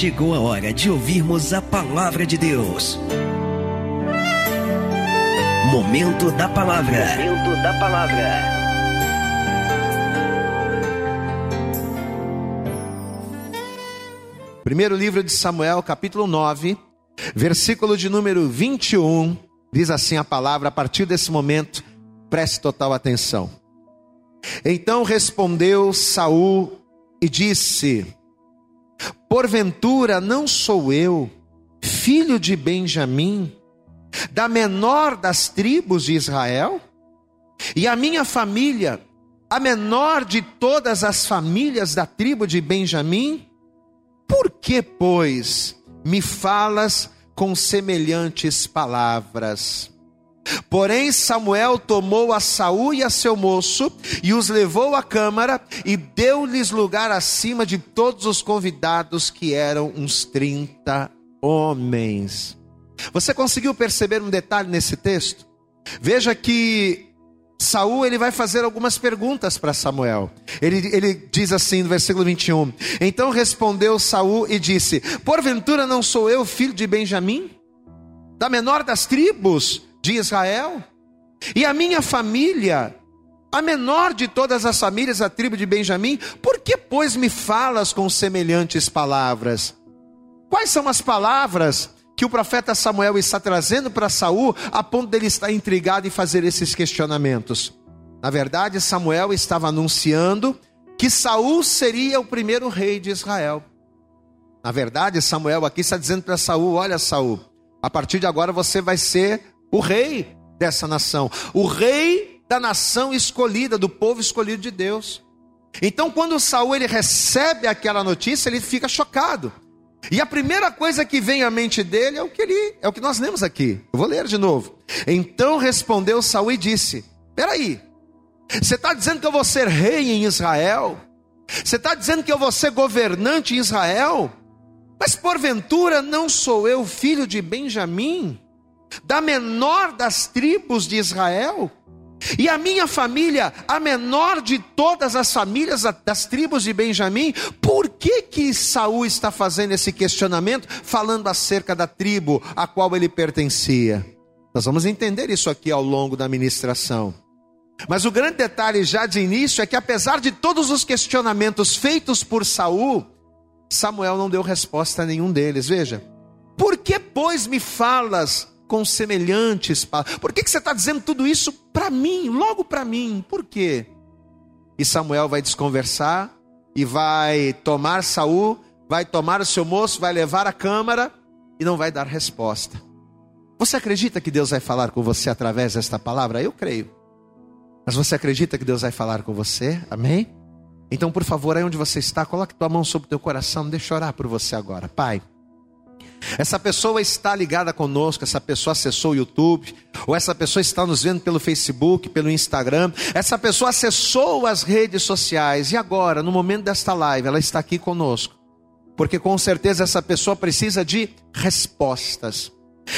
chegou a hora de ouvirmos a palavra de Deus. Momento da palavra. Momento da palavra. Primeiro livro de Samuel, capítulo 9, versículo de número 21, diz assim a palavra, a partir desse momento, preste total atenção. Então respondeu Saul e disse: Porventura não sou eu, filho de Benjamim, da menor das tribos de Israel? E a minha família, a menor de todas as famílias da tribo de Benjamim? Por que, pois, me falas com semelhantes palavras? Porém, Samuel tomou a Saul e a seu moço e os levou à câmara e deu-lhes lugar acima de todos os convidados, que eram uns 30 homens. Você conseguiu perceber um detalhe nesse texto? Veja que Saul ele vai fazer algumas perguntas para Samuel. Ele, ele diz assim no versículo 21: Então respondeu Saul e disse: Porventura não sou eu filho de Benjamim? Da menor das tribos de Israel? E a minha família, a menor de todas as famílias da tribo de Benjamim, por que, pois, me falas com semelhantes palavras? Quais são as palavras que o profeta Samuel está trazendo para Saul, a ponto dele estar intrigado e fazer esses questionamentos? Na verdade, Samuel estava anunciando que Saul seria o primeiro rei de Israel. Na verdade, Samuel aqui está dizendo para Saul: olha, Saul, a partir de agora você vai ser o rei dessa nação, o rei da nação escolhida, do povo escolhido de Deus. Então, quando Saul ele recebe aquela notícia, ele fica chocado. E a primeira coisa que vem à mente dele é o que ele, é o que nós lemos aqui. Eu vou ler de novo. Então respondeu Saul e disse: Peraí, você está dizendo que eu vou ser rei em Israel? Você está dizendo que eu vou ser governante em Israel? Mas porventura não sou eu filho de Benjamim? Da menor das tribos de Israel, e a minha família, a menor de todas as famílias das tribos de Benjamim, por que que Saul está fazendo esse questionamento, falando acerca da tribo a qual ele pertencia? Nós vamos entender isso aqui ao longo da ministração. Mas o grande detalhe já de início é que apesar de todos os questionamentos feitos por Saul, Samuel não deu resposta a nenhum deles. Veja, por que pois me falas com semelhantes palavras. Por que, que você está dizendo tudo isso para mim, logo para mim? Por quê? E Samuel vai desconversar e vai tomar Saul, vai tomar o seu moço, vai levar à câmara e não vai dar resposta. Você acredita que Deus vai falar com você através desta palavra? Eu creio. Mas você acredita que Deus vai falar com você? Amém? Então, por favor, aí onde você está, coloque tua mão sobre o teu coração, deixa eu orar por você agora. Pai, essa pessoa está ligada conosco, essa pessoa acessou o YouTube, ou essa pessoa está nos vendo pelo Facebook, pelo Instagram, essa pessoa acessou as redes sociais e agora, no momento desta live, ela está aqui conosco, porque com certeza essa pessoa precisa de respostas.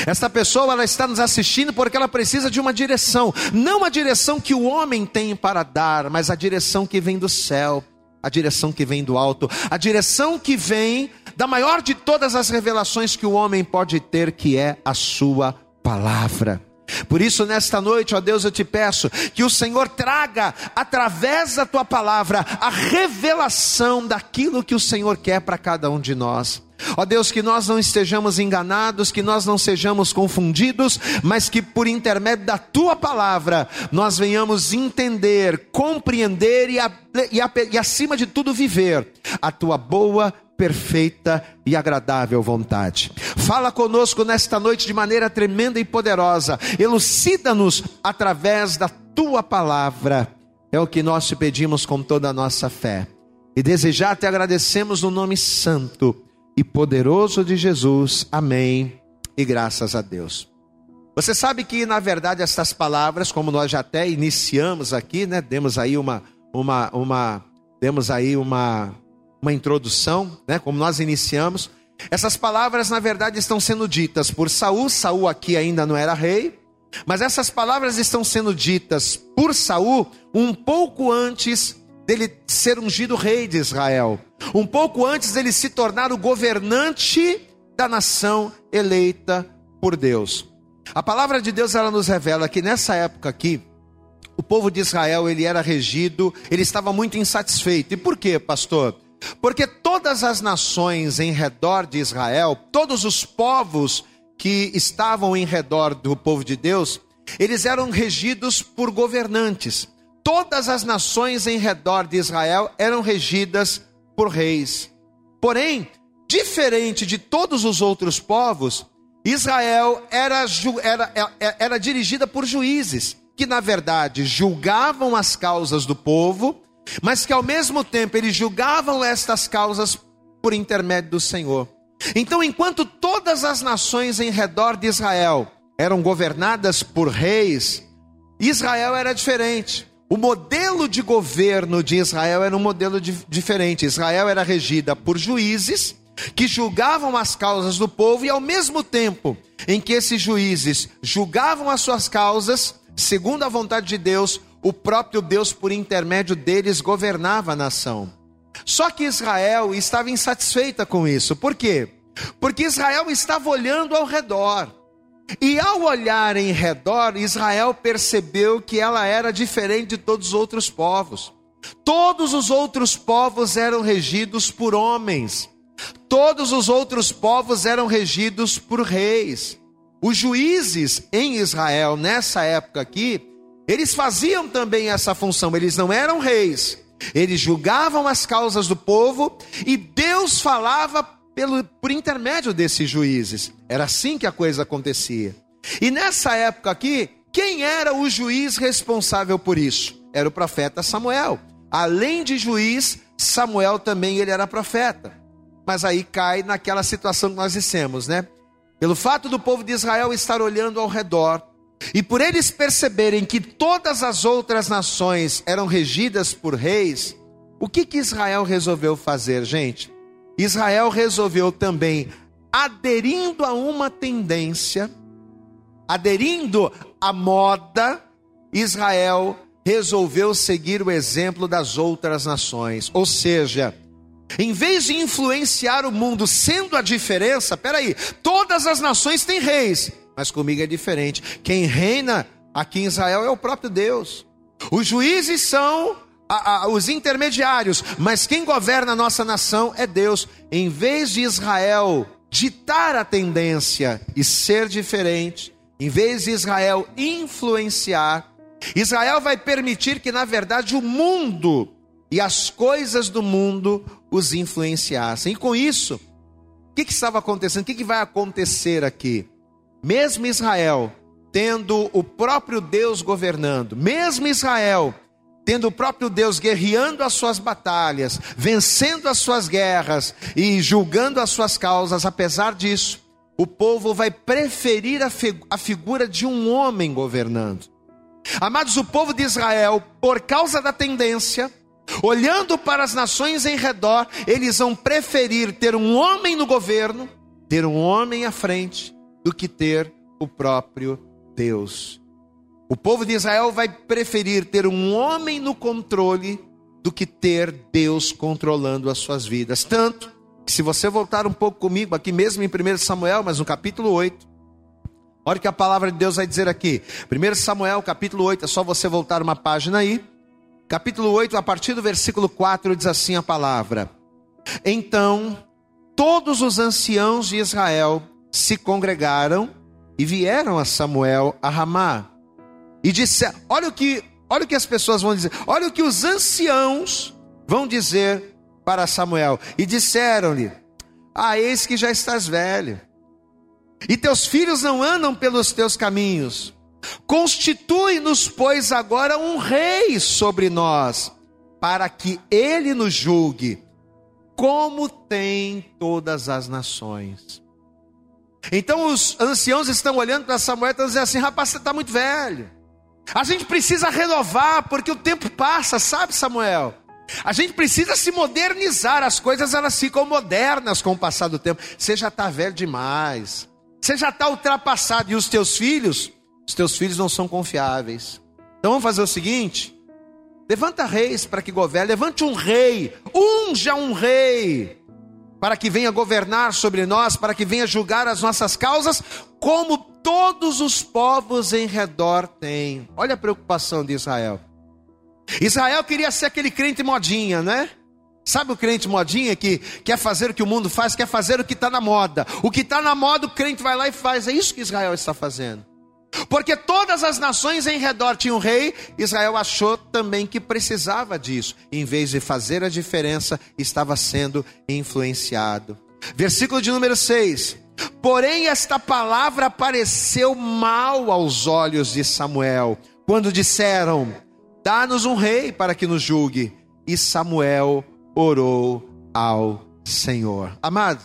Essa pessoa ela está nos assistindo porque ela precisa de uma direção, não a direção que o homem tem para dar, mas a direção que vem do céu, a direção que vem do alto, a direção que vem da maior de todas as revelações que o homem pode ter, que é a sua palavra. Por isso, nesta noite, ó Deus, eu te peço que o Senhor traga, através da tua palavra, a revelação daquilo que o Senhor quer para cada um de nós. Ó Deus, que nós não estejamos enganados, que nós não sejamos confundidos, mas que por intermédio da tua palavra nós venhamos entender, compreender e, e, e acima de tudo viver a tua boa, perfeita e agradável vontade. Fala conosco nesta noite de maneira tremenda e poderosa, elucida-nos através da tua palavra. É o que nós te pedimos com toda a nossa fé. E desejar te agradecemos no nome santo e poderoso de Jesus. Amém. E graças a Deus. Você sabe que na verdade estas palavras, como nós já até iniciamos aqui, né, demos aí uma uma uma demos aí uma uma introdução, né, como nós iniciamos. Essas palavras, na verdade, estão sendo ditas por Saul. Saul aqui ainda não era rei, mas essas palavras estão sendo ditas por Saul um pouco antes dele ser ungido rei de Israel. um pouco antes dele se tornar o governante da nação eleita por Deus. A palavra de Deus ela nos revela que nessa época aqui, o povo de Israel ele era regido, ele estava muito insatisfeito. E por quê, pastor? Porque todas as nações em redor de Israel, todos os povos que estavam em redor do povo de Deus, eles eram regidos por governantes. Todas as nações em redor de Israel eram regidas por reis. Porém, diferente de todos os outros povos, Israel era, era, era, é, era dirigida por juízes, que na verdade julgavam as causas do povo, mas que ao mesmo tempo eles julgavam estas causas por intermédio do Senhor. Então, enquanto todas as nações em redor de Israel eram governadas por reis, Israel era diferente. O modelo de governo de Israel era um modelo diferente. Israel era regida por juízes que julgavam as causas do povo e ao mesmo tempo em que esses juízes julgavam as suas causas, segundo a vontade de Deus, o próprio Deus por intermédio deles governava a nação. Só que Israel estava insatisfeita com isso. Por quê? Porque Israel estava olhando ao redor. E ao olhar em redor, Israel percebeu que ela era diferente de todos os outros povos. Todos os outros povos eram regidos por homens. Todos os outros povos eram regidos por reis. Os juízes em Israel, nessa época aqui, eles faziam também essa função, eles não eram reis, eles julgavam as causas do povo e Deus falava pelo, por intermédio desses juízes. Era assim que a coisa acontecia. E nessa época aqui, quem era o juiz responsável por isso? Era o profeta Samuel. Além de juiz, Samuel também ele era profeta. Mas aí cai naquela situação que nós dissemos, né? Pelo fato do povo de Israel estar olhando ao redor, e por eles perceberem que todas as outras nações eram regidas por reis, o que, que Israel resolveu fazer, gente? Israel resolveu também, aderindo a uma tendência, aderindo à moda, Israel resolveu seguir o exemplo das outras nações. Ou seja, em vez de influenciar o mundo sendo a diferença, peraí, todas as nações têm reis, mas comigo é diferente. Quem reina aqui em Israel é o próprio Deus. Os juízes são a, a, os intermediários, mas quem governa a nossa nação é Deus. Em vez de Israel ditar a tendência e ser diferente, em vez de Israel influenciar, Israel vai permitir que, na verdade, o mundo e as coisas do mundo os influenciassem. E com isso, o que, que estava acontecendo? O que, que vai acontecer aqui? Mesmo Israel tendo o próprio Deus governando, mesmo Israel tendo o próprio Deus guerreando as suas batalhas, vencendo as suas guerras e julgando as suas causas, apesar disso, o povo vai preferir a, fi a figura de um homem governando. Amados, o povo de Israel, por causa da tendência, Olhando para as nações em redor, eles vão preferir ter um homem no governo, ter um homem à frente, do que ter o próprio Deus. O povo de Israel vai preferir ter um homem no controle do que ter Deus controlando as suas vidas. Tanto que, se você voltar um pouco comigo, aqui mesmo em 1 Samuel, mas no capítulo 8, olha que a palavra de Deus vai dizer aqui. 1 Samuel, capítulo 8, é só você voltar uma página aí capítulo 8, a partir do versículo 4, diz assim a palavra: Então todos os anciãos de Israel se congregaram e vieram a Samuel a Ramá. E disseram: Olha o que, olha o que as pessoas vão dizer. Olha o que os anciãos vão dizer para Samuel. E disseram-lhe: Ah, eis que já estás velho. E teus filhos não andam pelos teus caminhos. Constitui-nos, pois, agora um rei sobre nós, para que ele nos julgue, como tem todas as nações. Então os anciãos estão olhando para Samuel e estão dizendo assim: rapaz, você está muito velho. A gente precisa renovar, porque o tempo passa, sabe, Samuel? A gente precisa se modernizar, as coisas elas ficam modernas com o passar do tempo. Você já está velho demais, você já está ultrapassado, e os teus filhos os teus filhos não são confiáveis. Então vamos fazer o seguinte: Levanta reis para que governe, levante um rei, unja um rei, para que venha governar sobre nós, para que venha julgar as nossas causas, como todos os povos em redor têm. Olha a preocupação de Israel. Israel queria ser aquele crente modinha, né? Sabe o crente modinha que quer fazer o que o mundo faz, quer fazer o que está na moda. O que está na moda, o crente vai lá e faz. É isso que Israel está fazendo. Porque todas as nações em redor tinham um rei, Israel achou também que precisava disso. Em vez de fazer a diferença, estava sendo influenciado. Versículo de número 6. Porém, esta palavra pareceu mal aos olhos de Samuel, quando disseram: Dá-nos um rei para que nos julgue. E Samuel orou ao Senhor. Amado,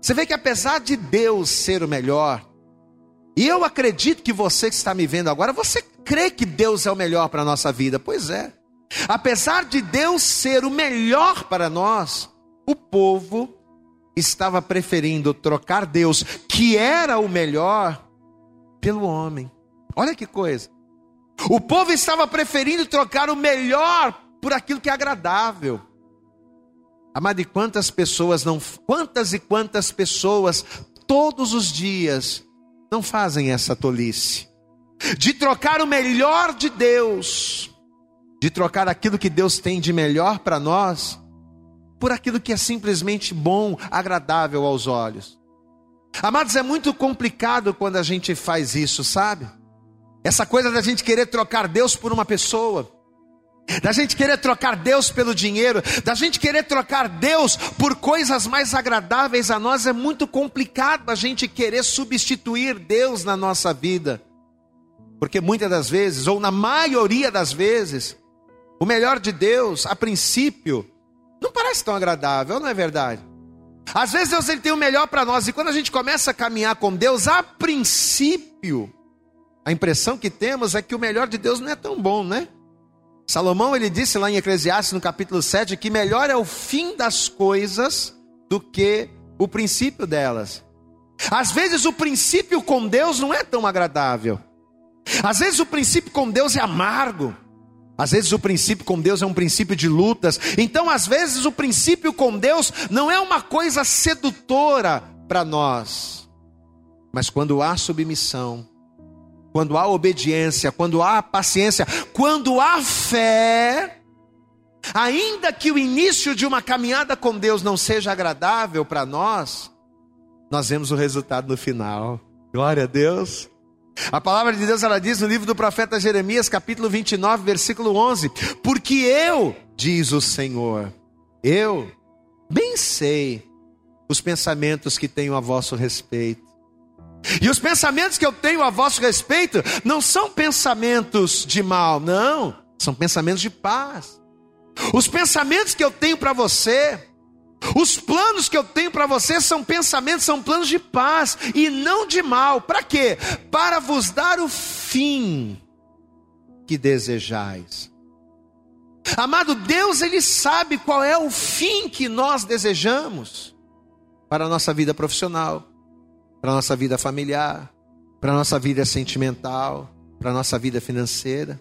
você vê que apesar de Deus ser o melhor, e eu acredito que você que está me vendo agora, você crê que Deus é o melhor para a nossa vida? Pois é. Apesar de Deus ser o melhor para nós, o povo estava preferindo trocar Deus, que era o melhor, pelo homem. Olha que coisa. O povo estava preferindo trocar o melhor por aquilo que é agradável. Amado, e quantas pessoas não, quantas e quantas pessoas todos os dias não fazem essa tolice de trocar o melhor de Deus, de trocar aquilo que Deus tem de melhor para nós, por aquilo que é simplesmente bom, agradável aos olhos. Amados, é muito complicado quando a gente faz isso, sabe? Essa coisa da gente querer trocar Deus por uma pessoa da gente querer trocar Deus pelo dinheiro, da gente querer trocar Deus por coisas mais agradáveis a nós, é muito complicado a gente querer substituir Deus na nossa vida. Porque muitas das vezes, ou na maioria das vezes, o melhor de Deus, a princípio, não parece tão agradável, não é verdade? Às vezes Deus ele tem o melhor para nós, e quando a gente começa a caminhar com Deus, a princípio, a impressão que temos é que o melhor de Deus não é tão bom, né? Salomão ele disse lá em Eclesiastes no capítulo 7 que melhor é o fim das coisas do que o princípio delas. Às vezes o princípio com Deus não é tão agradável. Às vezes o princípio com Deus é amargo. Às vezes o princípio com Deus é um princípio de lutas. Então, às vezes o princípio com Deus não é uma coisa sedutora para nós. Mas quando há submissão, quando há obediência, quando há paciência, quando há fé, ainda que o início de uma caminhada com Deus não seja agradável para nós, nós vemos o resultado no final. Glória a Deus. A palavra de Deus ela diz no livro do profeta Jeremias, capítulo 29, versículo 11: Porque eu, diz o Senhor, eu bem sei os pensamentos que tenho a vosso respeito e os pensamentos que eu tenho a vosso respeito não são pensamentos de mal, não, são pensamentos de paz. Os pensamentos que eu tenho para você, os planos que eu tenho para você são pensamentos, são planos de paz e não de mal. Para quê? Para vos dar o fim que desejais. Amado Deus, Ele sabe qual é o fim que nós desejamos para a nossa vida profissional para nossa vida familiar, para nossa vida sentimental, para nossa vida financeira.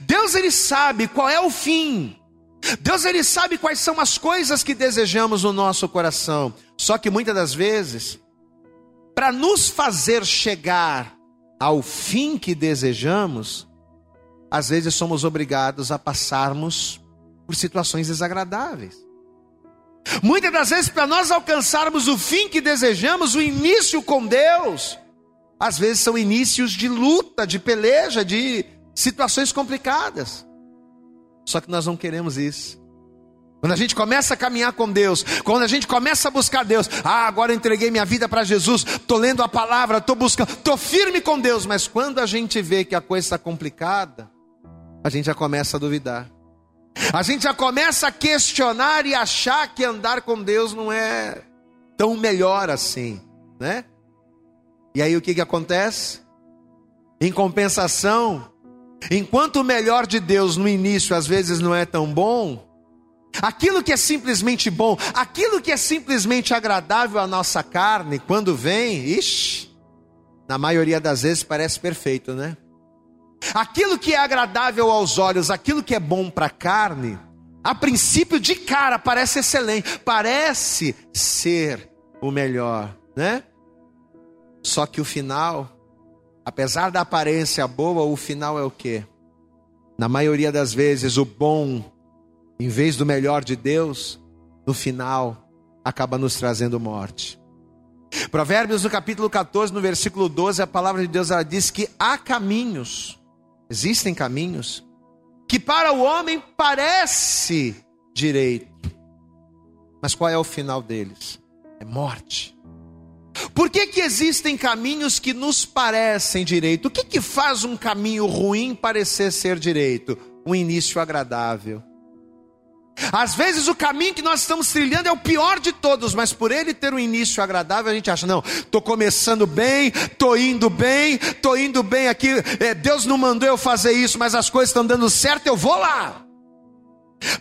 Deus ele sabe qual é o fim. Deus ele sabe quais são as coisas que desejamos no nosso coração. Só que muitas das vezes, para nos fazer chegar ao fim que desejamos, às vezes somos obrigados a passarmos por situações desagradáveis. Muitas das vezes, para nós alcançarmos o fim que desejamos, o início com Deus, às vezes são inícios de luta, de peleja, de situações complicadas. Só que nós não queremos isso. Quando a gente começa a caminhar com Deus, quando a gente começa a buscar Deus, ah, agora eu entreguei minha vida para Jesus, estou lendo a palavra, estou buscando, estou firme com Deus, mas quando a gente vê que a coisa está complicada, a gente já começa a duvidar. A gente já começa a questionar e achar que andar com Deus não é tão melhor assim, né? E aí o que, que acontece? Em compensação, enquanto o melhor de Deus no início às vezes não é tão bom, aquilo que é simplesmente bom, aquilo que é simplesmente agradável à nossa carne, quando vem, ixi, na maioria das vezes parece perfeito, né? Aquilo que é agradável aos olhos, aquilo que é bom para a carne, a princípio de cara parece excelente, parece ser o melhor, né? Só que o final, apesar da aparência boa, o final é o quê? Na maioria das vezes, o bom, em vez do melhor de Deus, no final, acaba nos trazendo morte. Provérbios no capítulo 14, no versículo 12, a palavra de Deus ela diz que há caminhos, existem caminhos, que para o homem parece direito. Mas qual é o final deles? É morte. Por que, que existem caminhos que nos parecem direito? O que, que faz um caminho ruim parecer ser direito? Um início agradável. Às vezes o caminho que nós estamos trilhando é o pior de todos, mas por ele ter um início agradável, a gente acha, não, estou começando bem, estou indo bem, estou indo bem aqui, é, Deus não mandou eu fazer isso, mas as coisas estão dando certo, eu vou lá.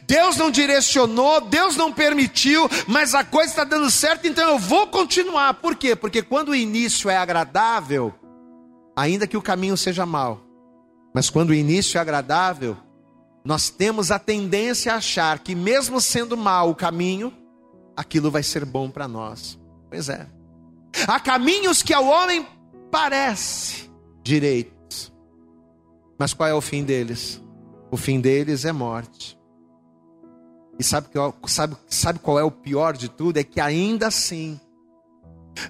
Deus não direcionou, Deus não permitiu, mas a coisa está dando certo, então eu vou continuar. Por quê? Porque quando o início é agradável, ainda que o caminho seja mau, mas quando o início é agradável, nós temos a tendência a achar que, mesmo sendo mau o caminho, aquilo vai ser bom para nós. Pois é. Há caminhos que ao homem parece direitos, mas qual é o fim deles? O fim deles é morte. E sabe, sabe, sabe qual é o pior de tudo? É que ainda assim,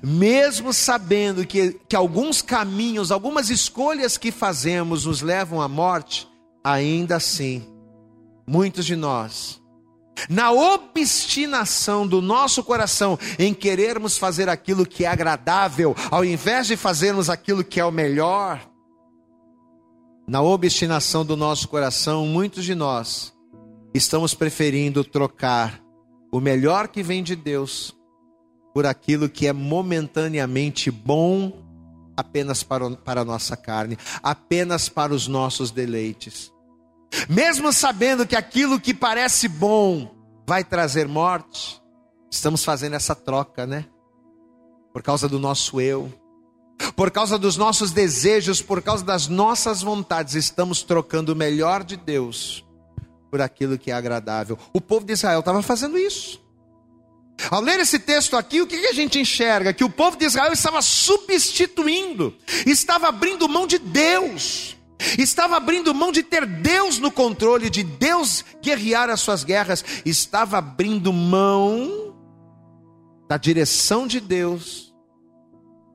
mesmo sabendo que, que alguns caminhos, algumas escolhas que fazemos nos levam à morte, ainda assim, muitos de nós, na obstinação do nosso coração em querermos fazer aquilo que é agradável, ao invés de fazermos aquilo que é o melhor, na obstinação do nosso coração, muitos de nós estamos preferindo trocar o melhor que vem de Deus por aquilo que é momentaneamente bom apenas para, para a nossa carne, apenas para os nossos deleites. Mesmo sabendo que aquilo que parece bom vai trazer morte, estamos fazendo essa troca, né? Por causa do nosso eu, por causa dos nossos desejos, por causa das nossas vontades, estamos trocando o melhor de Deus por aquilo que é agradável. O povo de Israel estava fazendo isso. Ao ler esse texto aqui, o que a gente enxerga? Que o povo de Israel estava substituindo, estava abrindo mão de Deus estava abrindo mão de ter Deus no controle, de Deus guerrear as suas guerras, estava abrindo mão da direção de Deus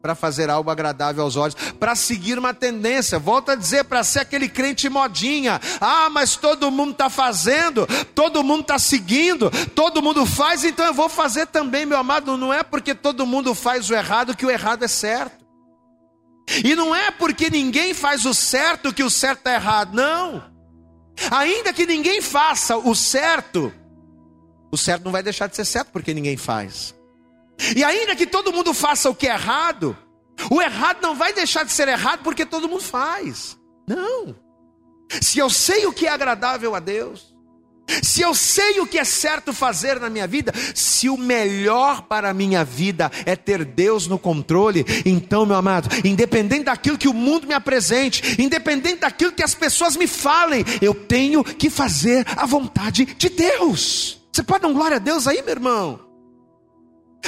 para fazer algo agradável aos olhos, para seguir uma tendência. Volto a dizer, para ser aquele crente modinha. Ah, mas todo mundo está fazendo, todo mundo está seguindo, todo mundo faz, então eu vou fazer também, meu amado. Não é porque todo mundo faz o errado que o errado é certo. E não é porque ninguém faz o certo que o certo está errado, não. Ainda que ninguém faça o certo, o certo não vai deixar de ser certo porque ninguém faz. E ainda que todo mundo faça o que é errado, o errado não vai deixar de ser errado porque todo mundo faz. Não. Se eu sei o que é agradável a Deus, se eu sei o que é certo fazer na minha vida, se o melhor para a minha vida é ter Deus no controle, então, meu amado, independente daquilo que o mundo me apresente, independente daquilo que as pessoas me falem, eu tenho que fazer a vontade de Deus. Você pode dar um glória a Deus aí, meu irmão?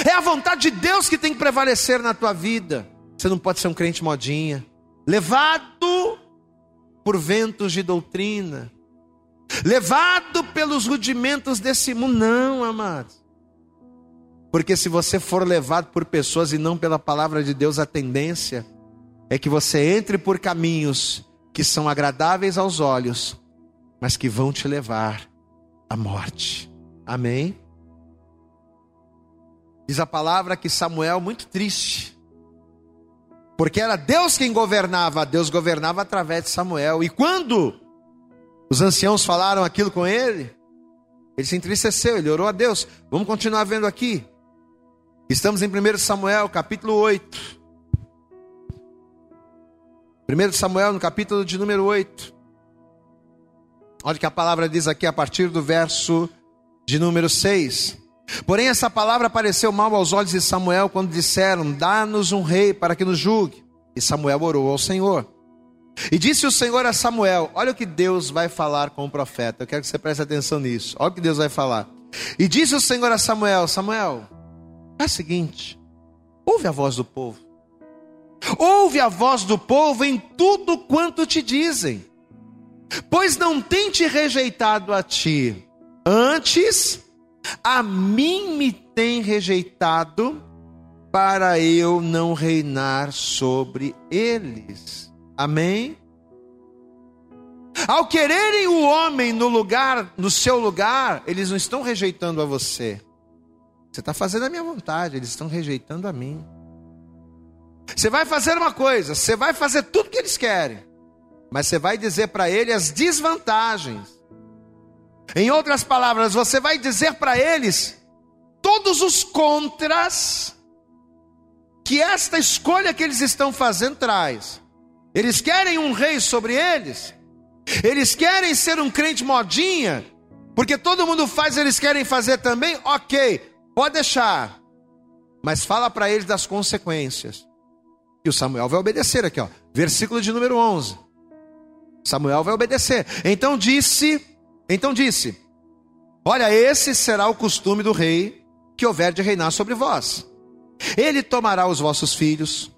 É a vontade de Deus que tem que prevalecer na tua vida. Você não pode ser um crente modinha, levado por ventos de doutrina levado pelos rudimentos desse mundo. Não, amados. Porque se você for levado por pessoas e não pela palavra de Deus, a tendência é que você entre por caminhos que são agradáveis aos olhos, mas que vão te levar à morte. Amém? Diz a palavra que Samuel, muito triste, porque era Deus quem governava, Deus governava através de Samuel, e quando os anciãos falaram aquilo com ele. Ele se entristeceu, ele orou a Deus. Vamos continuar vendo aqui. Estamos em 1 Samuel, capítulo 8. 1 Samuel, no capítulo de número 8. Olha que a palavra diz aqui a partir do verso de número 6. Porém, essa palavra pareceu mal aos olhos de Samuel quando disseram: Dá-nos um rei para que nos julgue. E Samuel orou ao Senhor. E disse o Senhor a Samuel: Olha o que Deus vai falar com o profeta. Eu quero que você preste atenção nisso. Olha o que Deus vai falar. E disse o Senhor a Samuel: Samuel, é o seguinte: ouve a voz do povo. Ouve a voz do povo em tudo quanto te dizem. Pois não tem te rejeitado a ti, antes a mim me tem rejeitado para eu não reinar sobre eles. Amém? Ao quererem o homem no lugar, no seu lugar, eles não estão rejeitando a você. Você está fazendo a minha vontade, eles estão rejeitando a mim. Você vai fazer uma coisa, você vai fazer tudo que eles querem, mas você vai dizer para ele as desvantagens. Em outras palavras, você vai dizer para eles todos os contras que esta escolha que eles estão fazendo traz. Eles querem um rei sobre eles. Eles querem ser um crente modinha, porque todo mundo faz, eles querem fazer também. OK, pode deixar. Mas fala para eles das consequências. E o Samuel vai obedecer aqui, ó. Versículo de número 11. Samuel vai obedecer. Então disse, então disse: Olha, esse será o costume do rei que houver de reinar sobre vós. Ele tomará os vossos filhos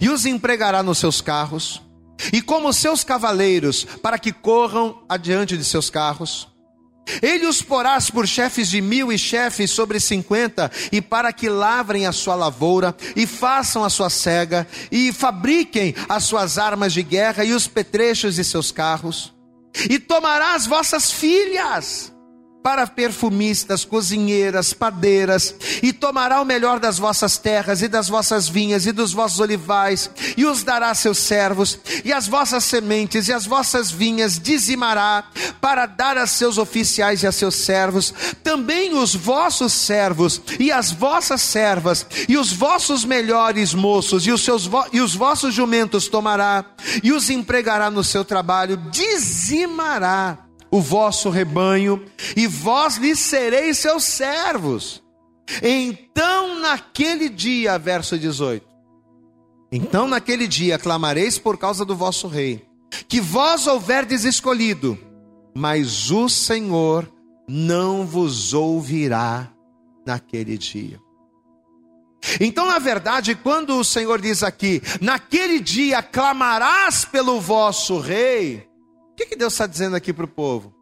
e os empregará nos seus carros, e como seus cavaleiros, para que corram adiante de seus carros. Ele os porás por chefes de mil e chefes sobre cinquenta, e para que lavrem a sua lavoura, e façam a sua cega, e fabriquem as suas armas de guerra e os petrechos de seus carros. E tomará as vossas filhas, para perfumistas, cozinheiras, padeiras, e tomará o melhor das vossas terras e das vossas vinhas e dos vossos olivais, e os dará a seus servos, e as vossas sementes e as vossas vinhas dizimará, para dar a seus oficiais e a seus servos, também os vossos servos e as vossas servas, e os vossos melhores moços e os, seus e os vossos jumentos tomará, e os empregará no seu trabalho, dizimará o vosso rebanho, e vós lhe sereis seus servos. Então naquele dia, verso 18: Então naquele dia clamareis por causa do vosso rei, que vós houverdes escolhido, mas o Senhor não vos ouvirá naquele dia. Então, na verdade, quando o Senhor diz aqui, naquele dia clamarás pelo vosso rei, o que, que Deus está dizendo aqui para o povo?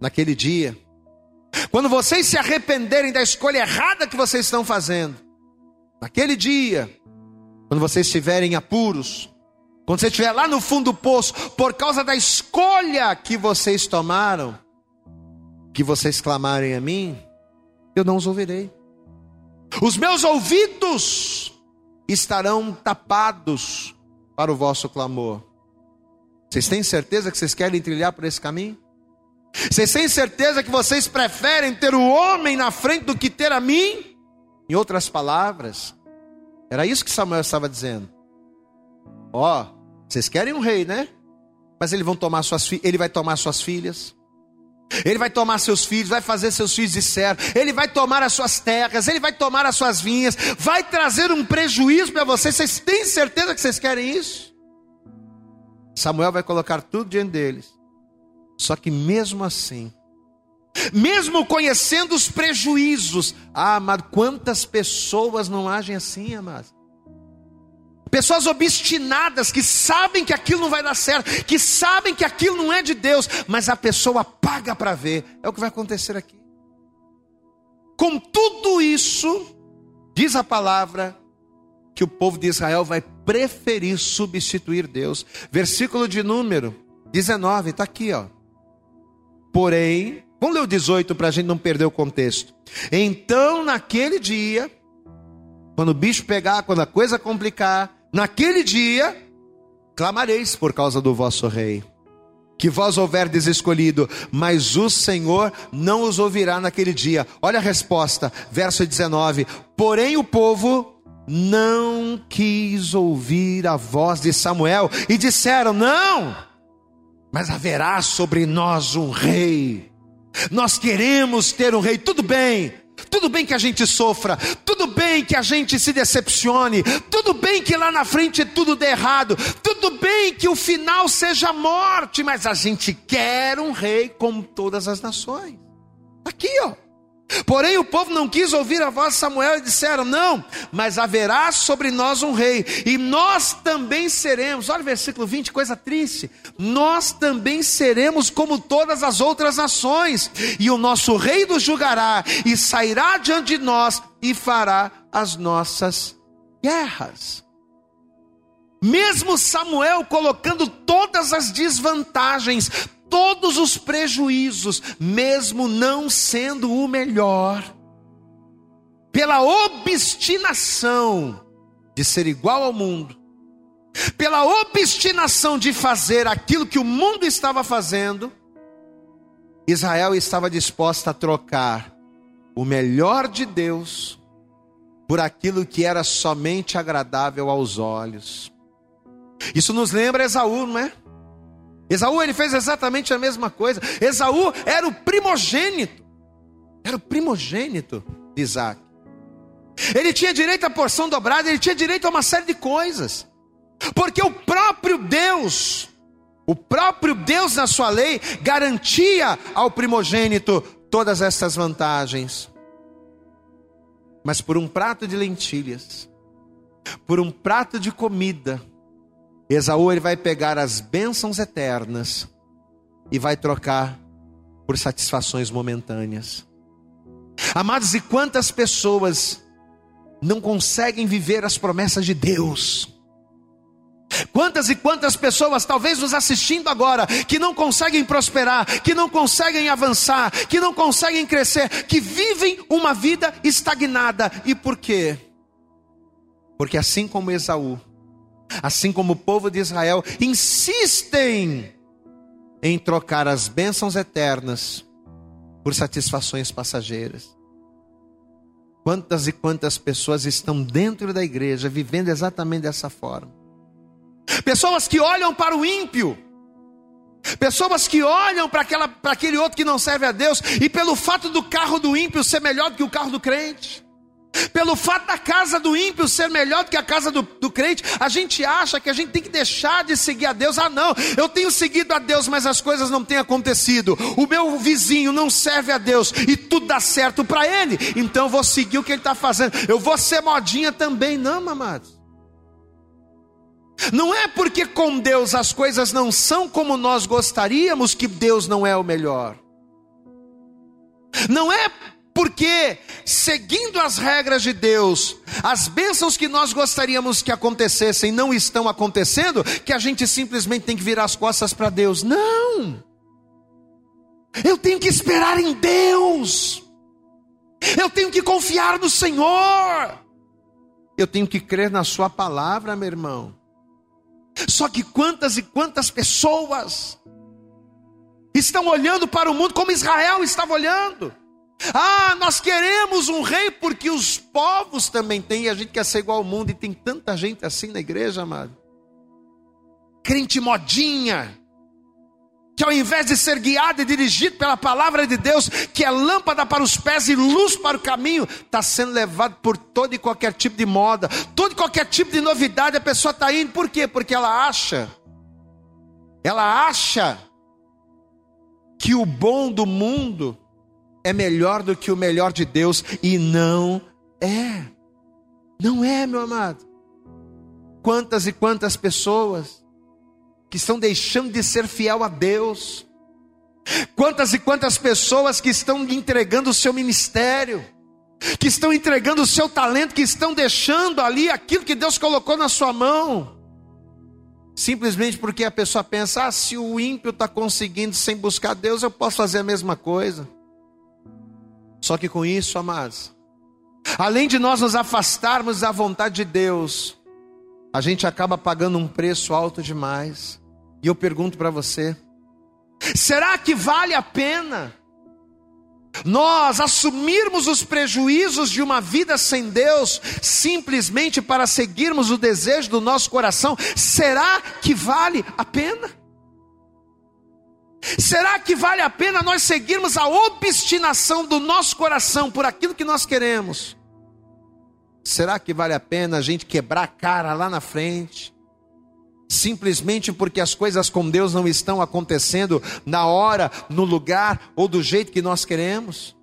Naquele dia, quando vocês se arrependerem da escolha errada que vocês estão fazendo, naquele dia, quando vocês estiverem apuros, quando você estiver lá no fundo do poço, por causa da escolha que vocês tomaram, que vocês clamarem a mim, eu não os ouvirei. Os meus ouvidos estarão tapados para o vosso clamor. Vocês têm certeza que vocês querem trilhar por esse caminho? Vocês têm certeza que vocês preferem ter o homem na frente do que ter a mim? Em outras palavras, era isso que Samuel estava dizendo. Ó, oh, vocês querem um rei, né? Mas ele, vão tomar suas ele vai tomar suas filhas. Ele vai tomar seus filhos, vai fazer seus filhos de servo, ele vai tomar as suas terras, ele vai tomar as suas vinhas, vai trazer um prejuízo para vocês. Vocês têm certeza que vocês querem isso? Samuel vai colocar tudo diante deles. Só que mesmo assim, mesmo conhecendo os prejuízos, ah, amado, quantas pessoas não agem assim, amado? Pessoas obstinadas que sabem que aquilo não vai dar certo, que sabem que aquilo não é de Deus, mas a pessoa paga para ver. É o que vai acontecer aqui. Com tudo isso, diz a palavra, que o povo de Israel vai preferir substituir Deus. Versículo de número 19, está aqui, ó. Porém, vamos ler o 18 para a gente não perder o contexto. Então, naquele dia, quando o bicho pegar, quando a coisa complicar, naquele dia, clamareis por causa do vosso rei. Que vós houverdes escolhido, mas o Senhor não os ouvirá naquele dia. Olha a resposta, verso 19: Porém, o povo não quis ouvir a voz de Samuel e disseram: Não, mas haverá sobre nós um rei. Nós queremos ter um rei, tudo bem, tudo bem que a gente sofra, tudo bem que a gente se decepcione, tudo bem que lá na frente tudo dê errado, tudo bem que o final seja morte, mas a gente quer um rei como todas as nações. Aqui, ó. Porém, o povo não quis ouvir a voz de Samuel e disseram: Não, mas haverá sobre nós um rei, e nós também seremos. Olha o versículo 20, coisa triste. Nós também seremos como todas as outras nações, e o nosso rei nos julgará, e sairá diante de nós, e fará as nossas guerras. Mesmo Samuel colocando todas as desvantagens, todos os prejuízos, mesmo não sendo o melhor, pela obstinação de ser igual ao mundo, pela obstinação de fazer aquilo que o mundo estava fazendo, Israel estava disposta a trocar o melhor de Deus por aquilo que era somente agradável aos olhos. Isso nos lembra Esaú, não é? Esaú ele fez exatamente a mesma coisa. Esaú era o primogênito. Era o primogênito de Isaac. Ele tinha direito à porção dobrada, ele tinha direito a uma série de coisas. Porque o próprio Deus, o próprio Deus na sua lei, garantia ao primogênito todas essas vantagens. Mas por um prato de lentilhas, por um prato de comida, Esaú ele vai pegar as bênçãos eternas e vai trocar por satisfações momentâneas. Amados, e quantas pessoas não conseguem viver as promessas de Deus? Quantas e quantas pessoas, talvez nos assistindo agora, que não conseguem prosperar, que não conseguem avançar, que não conseguem crescer, que vivem uma vida estagnada. E por quê? Porque assim como Esaú, assim como o povo de Israel, insistem em trocar as bênçãos eternas por satisfações passageiras. Quantas e quantas pessoas estão dentro da igreja vivendo exatamente dessa forma? Pessoas que olham para o ímpio, pessoas que olham para, aquela, para aquele outro que não serve a Deus, e pelo fato do carro do ímpio ser melhor do que o carro do crente, pelo fato da casa do ímpio ser melhor do que a casa do, do, crente, a gente acha que a gente tem que deixar de seguir a Deus. Ah, não, eu tenho seguido a Deus, mas as coisas não têm acontecido. O meu vizinho não serve a Deus e tudo dá certo para ele, então eu vou seguir o que ele está fazendo. Eu vou ser modinha também, não, amados. Não é porque com Deus as coisas não são como nós gostaríamos que Deus não é o melhor. Não é porque, seguindo as regras de Deus, as bênçãos que nós gostaríamos que acontecessem não estão acontecendo, que a gente simplesmente tem que virar as costas para Deus. Não! Eu tenho que esperar em Deus. Eu tenho que confiar no Senhor. Eu tenho que crer na Sua palavra, meu irmão. Só que quantas e quantas pessoas estão olhando para o mundo como Israel estava olhando. Ah, nós queremos um rei porque os povos também têm, e a gente quer ser igual ao mundo, e tem tanta gente assim na igreja, amado. Crente modinha, que ao invés de ser guiado e dirigido pela palavra de Deus, que é lâmpada para os pés e luz para o caminho, está sendo levado por todo e qualquer tipo de moda, todo e qualquer tipo de novidade, a pessoa está indo, por quê? Porque ela acha, ela acha que o bom do mundo é melhor do que o melhor de Deus e não é. Não é, meu amado. Quantas e quantas pessoas que estão deixando de ser fiel a Deus. Quantas e quantas pessoas que estão entregando o seu ministério, que estão entregando o seu talento, que estão deixando ali aquilo que Deus colocou na sua mão, simplesmente porque a pessoa pensa: ah, se o ímpio está conseguindo sem buscar Deus, eu posso fazer a mesma coisa. Só que com isso, amados, além de nós nos afastarmos da vontade de Deus, a gente acaba pagando um preço alto demais. E eu pergunto para você: será que vale a pena nós assumirmos os prejuízos de uma vida sem Deus simplesmente para seguirmos o desejo do nosso coração? Será que vale a pena? Será que vale a pena nós seguirmos a obstinação do nosso coração por aquilo que nós queremos? Será que vale a pena a gente quebrar a cara lá na frente? Simplesmente porque as coisas com Deus não estão acontecendo na hora, no lugar ou do jeito que nós queremos?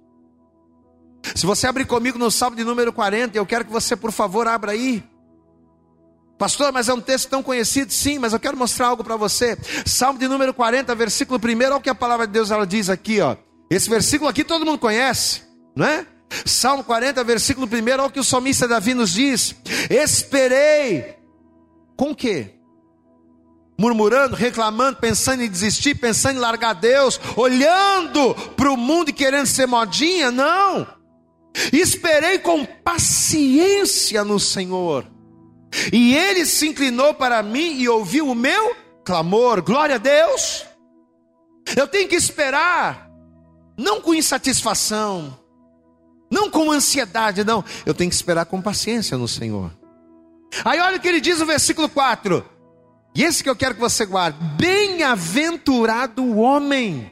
Se você abrir comigo no Salmo de número 40, eu quero que você, por favor, abra aí. Pastor, mas é um texto tão conhecido, sim, mas eu quero mostrar algo para você. Salmo de número 40, versículo 1, olha o que a palavra de Deus ela diz aqui, ó. Esse versículo aqui todo mundo conhece, não é? Salmo 40, versículo 1, olha o que o salmista Davi nos diz: Esperei, com quê? Murmurando, reclamando, pensando em desistir, pensando em largar Deus, olhando para o mundo e querendo ser modinha? Não. Esperei com paciência no Senhor, e Ele se inclinou para mim e ouviu o meu clamor. Glória a Deus. Eu tenho que esperar, não com insatisfação, não com ansiedade, não. Eu tenho que esperar com paciência no Senhor. Aí olha o que ele diz no versículo 4. E esse que eu quero que você guarde: Bem-aventurado o homem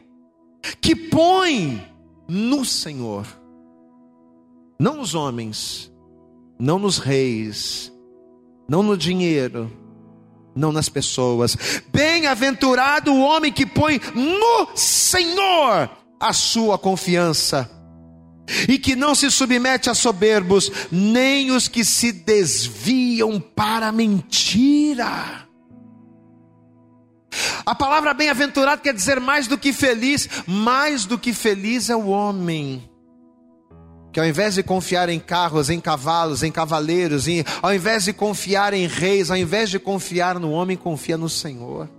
que põe no Senhor, não nos homens, não nos reis, não no dinheiro, não nas pessoas. Bem-aventurado o homem que põe no Senhor a sua confiança e que não se submete a soberbos, nem os que se desviam para mentira. A palavra bem-aventurado quer dizer mais do que feliz, mais do que feliz é o homem. Que ao invés de confiar em carros, em cavalos, em cavaleiros, em, ao invés de confiar em reis, ao invés de confiar no homem, confia no Senhor.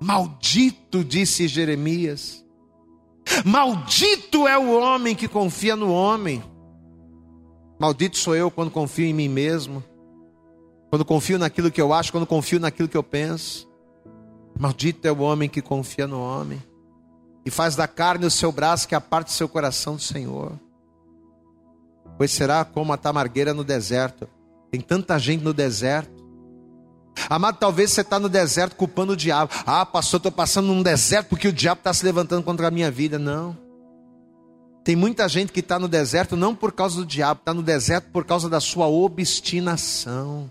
Maldito, disse Jeremias, Maldito é o homem que confia no homem. Maldito sou eu quando confio em mim mesmo. Quando confio naquilo que eu acho, quando confio naquilo que eu penso. Maldito é o homem que confia no homem. E faz da carne o seu braço que aparte seu coração do Senhor. Pois será como a tamargueira no deserto. Tem tanta gente no deserto Amado, talvez você está no deserto culpando o diabo. Ah, pastor, estou passando num deserto porque o diabo está se levantando contra a minha vida. Não. Tem muita gente que está no deserto não por causa do diabo, está no deserto por causa da sua obstinação.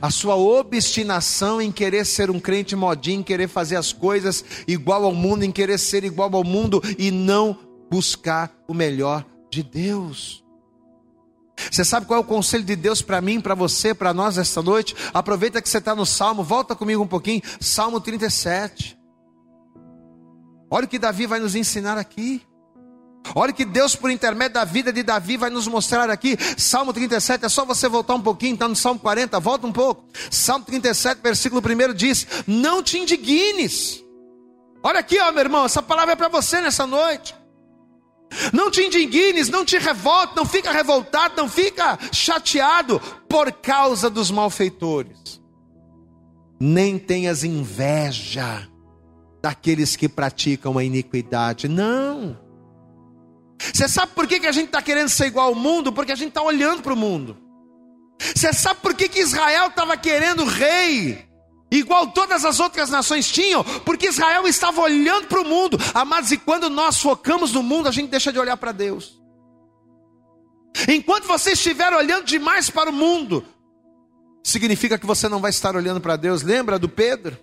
A sua obstinação em querer ser um crente modinho, em querer fazer as coisas igual ao mundo, em querer ser igual ao mundo e não buscar o melhor de Deus. Você sabe qual é o conselho de Deus para mim, para você, para nós esta noite? Aproveita que você está no Salmo, volta comigo um pouquinho. Salmo 37. Olha o que Davi vai nos ensinar aqui. Olha que Deus, por intermédio da vida de Davi, vai nos mostrar aqui. Salmo 37, é só você voltar um pouquinho, está no Salmo 40, volta um pouco. Salmo 37, versículo 1 diz: Não te indignes. Olha aqui, ó, meu irmão, essa palavra é para você nessa noite. Não te indignes, não te revolte, não fica revoltado, não fica chateado por causa dos malfeitores. Nem tenhas inveja daqueles que praticam a iniquidade. Não. Você sabe por que, que a gente está querendo ser igual ao mundo? Porque a gente está olhando para o mundo. Você sabe por que, que Israel estava querendo rei? igual todas as outras nações tinham, porque Israel estava olhando para o mundo. Amados, e quando nós focamos no mundo, a gente deixa de olhar para Deus. Enquanto você estiver olhando demais para o mundo, significa que você não vai estar olhando para Deus. Lembra do Pedro?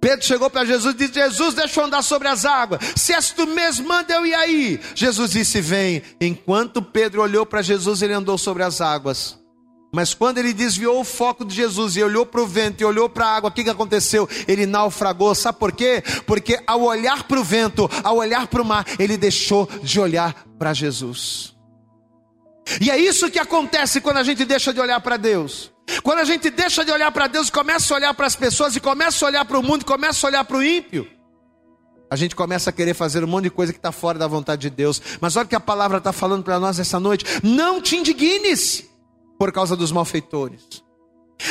Pedro chegou para Jesus e disse: Jesus, deixa eu andar sobre as águas. Se és tu mesmo, manda eu ir aí. Jesus disse: Vem. Enquanto Pedro olhou para Jesus, ele andou sobre as águas. Mas quando ele desviou o foco de Jesus e olhou para o vento e olhou para a água, o que, que aconteceu? Ele naufragou. Sabe por quê? Porque ao olhar para o vento, ao olhar para o mar, ele deixou de olhar para Jesus. E é isso que acontece quando a gente deixa de olhar para Deus. Quando a gente deixa de olhar para Deus, começa a olhar para as pessoas e começa a olhar para o mundo, começa a olhar para o ímpio. A gente começa a querer fazer um monte de coisa que está fora da vontade de Deus. Mas olha o que a palavra está falando para nós essa noite: não te indignes por causa dos malfeitores.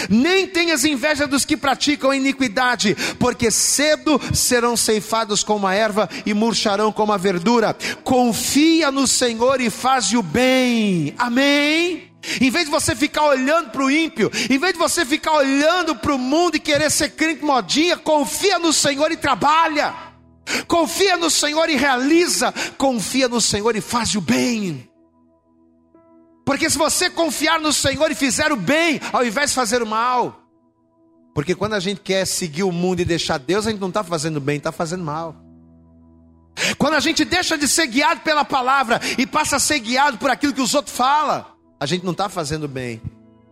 Nem tenhas inveja dos que praticam iniquidade, porque cedo serão ceifados como a erva e murcharão como a verdura. Confia no Senhor e faz o bem. Amém. Em vez de você ficar olhando para o ímpio, em vez de você ficar olhando para o mundo e querer ser crente modinha, confia no Senhor e trabalha. Confia no Senhor e realiza, confia no Senhor e faz o bem. Porque se você confiar no Senhor e fizer o bem, ao invés de fazer o mal, porque quando a gente quer seguir o mundo e deixar Deus, a gente não está fazendo bem, está fazendo mal. Quando a gente deixa de ser guiado pela palavra e passa a ser guiado por aquilo que os outros falam, a gente não está fazendo bem.